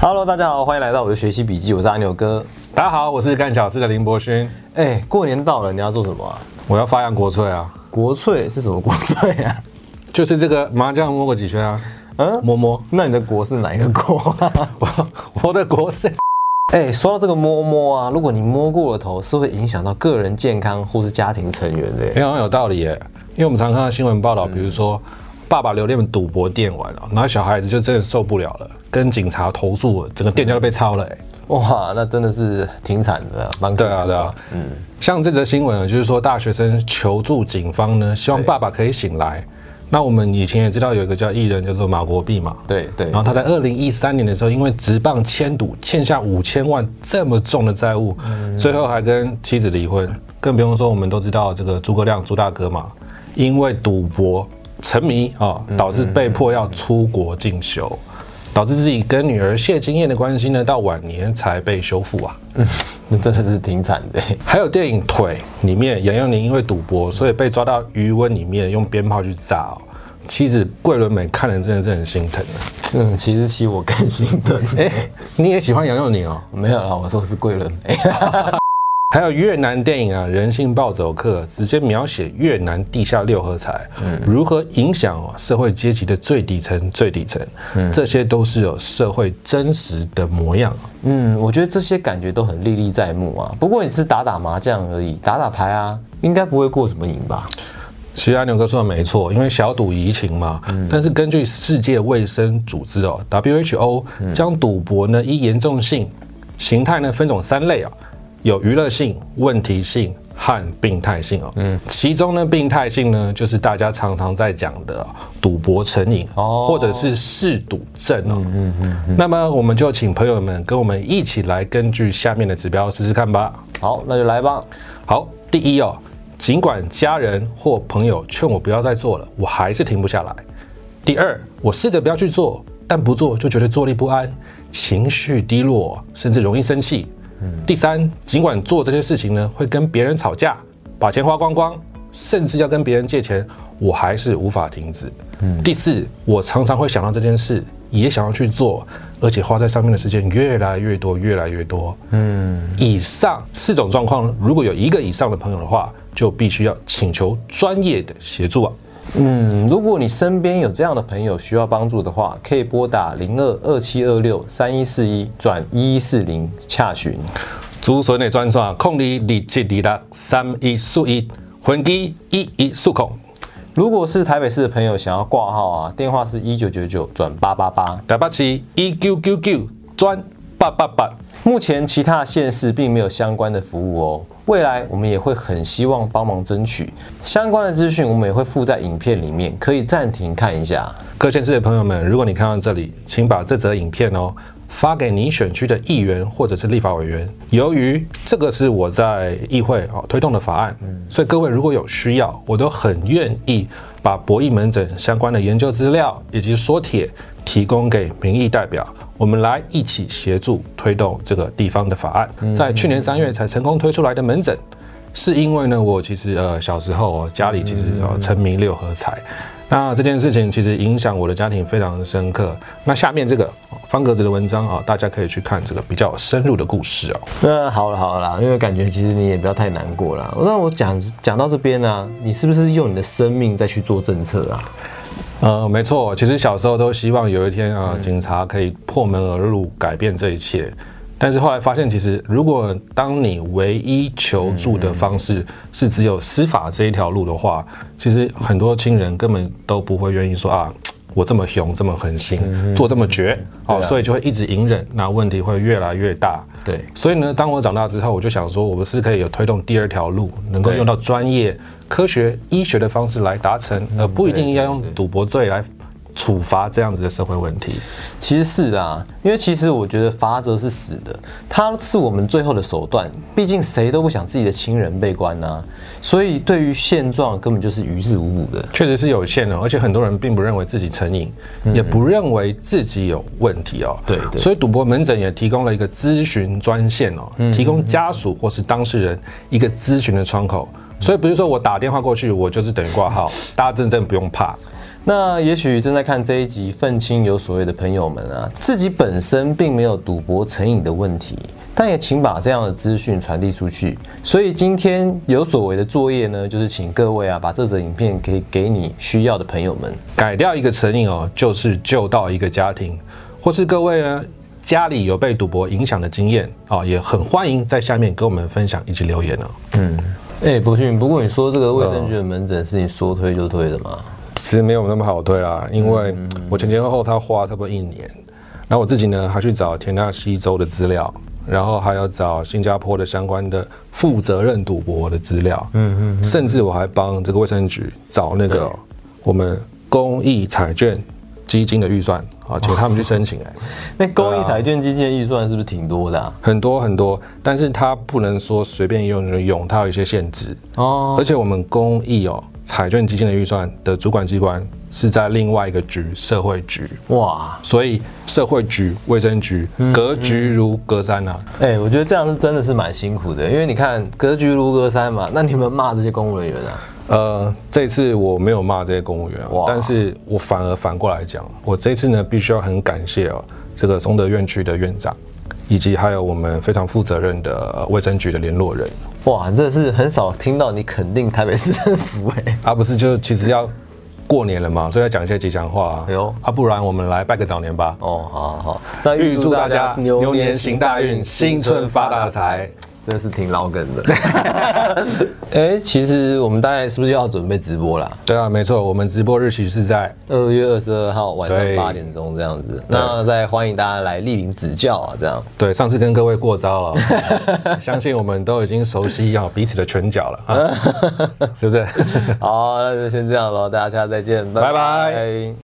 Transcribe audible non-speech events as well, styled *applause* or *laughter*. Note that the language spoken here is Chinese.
Hello，大家好，欢迎来到我的学习笔记，我是阿牛哥。大家好，我是干小师的林博勋。哎，过年到了，你要做什么啊？我要发扬国粹啊！国粹是什么国粹啊？*laughs* 就是这个麻将摸过几圈啊？嗯，摸摸。那你的国是哪一个国？*laughs* 我我的国是 *laughs*…… 哎，说到这个摸摸啊，如果你摸过了头，是会影响到个人健康或是家庭成员的。非常有道理耶，因为我们常看到新闻报道，比如说。爸爸留恋赌博店玩了，然后小孩子就真的受不了了，跟警察投诉，整个店家都被抄了。哎，哇，那真的是挺惨的，蛮对啊，对啊，嗯，像这则新闻就是说大学生求助警方呢，希望爸爸可以醒来。那我们以前也知道有一个叫艺人叫做马国碧嘛，对对，然后他在二零一三年的时候，因为直棒签赌欠下五千万这么重的债务，最后还跟妻子离婚。更不用说我们都知道这个诸葛亮朱大哥嘛，因为赌博。沉迷啊，导致被迫要出国进修，导致自己跟女儿谢金燕的关系呢，到晚年才被修复啊。嗯，*laughs* 那真的是挺惨的。还有电影《腿》里面，杨佑宁因为赌博，所以被抓到余温里面用鞭炮去炸哦。妻子桂纶镁看了真的是很心疼的。嗯，其实其我更心疼。*laughs* 哎，你也喜欢杨佑宁哦？没有啦，我说是桂纶镁。*laughs* 还有越南电影啊，《人性暴走客》直接描写越南地下六合彩如何影响社会阶级的最底层、最底层，这些都是有社会真实的模样。嗯，我觉得这些感觉都很历历在目啊。不过你是打打麻将而已，打打牌啊，应该不会过什么瘾吧？其实阿牛哥说的没错，因为小赌怡情嘛。但是根据世界卫生组织哦 （WHO） 将赌博呢依严重性、形态呢分种三类啊。有娱乐性、问题性和病态性哦。嗯，其中呢，病态性呢，就是大家常常在讲的赌博成瘾哦，或者是嗜赌症哦。嗯嗯嗯。那么，我们就请朋友们跟我们一起来，根据下面的指标试试看吧。好，那就来吧。好，第一哦，尽管家人或朋友劝我不要再做了，我还是停不下来。第二，我试着不要去做，但不做就觉得坐立不安，情绪低落，甚至容易生气。第三，尽管做这些事情呢，会跟别人吵架，把钱花光光，甚至要跟别人借钱，我还是无法停止。第四，我常常会想到这件事，也想要去做，而且花在上面的时间越来越多，越来越多。嗯，以上四种状况，如果有一个以上的朋友的话，就必须要请求专业的协助啊。嗯，如果你身边有这样的朋友需要帮助的话，可以拨打零二二七二六三一四一转一一四零洽询。主所内专线控零二七二六三一四一，分机一一四控。如果是台北市的朋友想要挂号啊，电话是一九九九转八八八，打八七一九九九转八八八。目前其他县市并没有相关的服务哦。未来我们也会很希望帮忙争取相关的资讯，我们也会附在影片里面，可以暂停看一下。各县市的朋友们，如果你看到这里，请把这则影片哦发给你选区的议员或者是立法委员。由于这个是我在议会啊推动的法案，所以各位如果有需要，我都很愿意把博弈门诊相关的研究资料以及缩帖提供给民意代表。我们来一起协助推动这个地方的法案，在去年三月才成功推出来的门诊，是因为呢，我其实呃小时候家里其实呃沉迷六合彩，那这件事情其实影响我的家庭非常的深刻。那下面这个方格子的文章啊，大家可以去看这个比较深入的故事哦。那好了好了啦，因为感觉其实你也不要太难过了。那我讲讲到这边呢，你是不是用你的生命再去做政策啊？呃，没错，其实小时候都希望有一天啊，警察可以破门而入，改变这一切。但是后来发现，其实如果当你唯一求助的方式是只有司法这一条路的话，其实很多亲人根本都不会愿意说啊，我这么凶，这么狠心，做这么绝，哦，所以就会一直隐忍，那问题会越来越大。对，所以呢，当我长大之后，我就想说，我们是可以有推动第二条路，能够用到专业。科学医学的方式来达成，而不一定要用赌博罪来处罚这样子的社会问题。其实是啊，因为其实我觉得罚则是死的，它是我们最后的手段。毕竟谁都不想自己的亲人被关呐，所以对于现状根本就是于事无补的。确实是有限的，而且很多人并不认为自己成瘾，也不认为自己有问题哦。对，所以赌博门诊也提供了一个咨询专线哦，提供家属或是当事人一个咨询的窗口。所以不是说我打电话过去，我就是等于挂号，大家真正不用怕。那也许正在看这一集愤青有所谓的朋友们啊，自己本身并没有赌博成瘾的问题，但也请把这样的资讯传递出去。所以今天有所谓的作业呢，就是请各位啊，把这则影片可以给你需要的朋友们。改掉一个成瘾哦，就是救到一个家庭，或是各位呢家里有被赌博影响的经验啊、也很欢迎在下面跟我们分享以及留言哦。嗯哎、博勋，不过你说这个卫生局的门诊是你说推就推的吗？其实没有那么好推啦，因为我前前后后他花差不多一年，然后我自己呢还去找田纳西州的资料，然后还要找新加坡的相关的负责任赌博的资料，嗯嗯，甚至我还帮这个卫生局找那个我们公益彩券基金的预算啊，请他们去申请哎、那公益彩券基金的预算是不是挺多的、啊？很多很多，但是它不能说随便用就用，它有一些限制。哦。而且我们公益哦，彩券基金的预算的主管机关是在另外一个局——社会局，哇，所以社会局、卫生局格局如隔山呐、啊。哎、我觉得这样是真的是蛮辛苦的，因为你看格局如隔山嘛，那你们骂这些公务人员啊？呃，这次我没有骂这些公务员但是我反而反过来讲，我这次呢必须要很感谢哦，这个松德院区的院长，以及还有我们非常负责任的呃卫生局的联络人。哇，真的是很少听到你肯定台北市政府哎、啊，不是，就其实要过年了嘛，所以要讲一些吉祥话啊。哎呦啊，不然我们来拜个早年吧。哦，好好好，那预祝大家牛年行大运，新春发大财。真的是挺老梗的。*laughs* 哎、其实我们大概是不是要准备直播啦？对啊，没错，我们直播日期是在二月二十二号晚上八点钟这样子，那再欢迎大家来莅临指教啊，这样。对上次跟各位过招了，*laughs* 相信我们都已经熟悉好彼此的拳脚了啊，*laughs* 是不是？好，那就先这样喽，大家下次再见，拜拜拜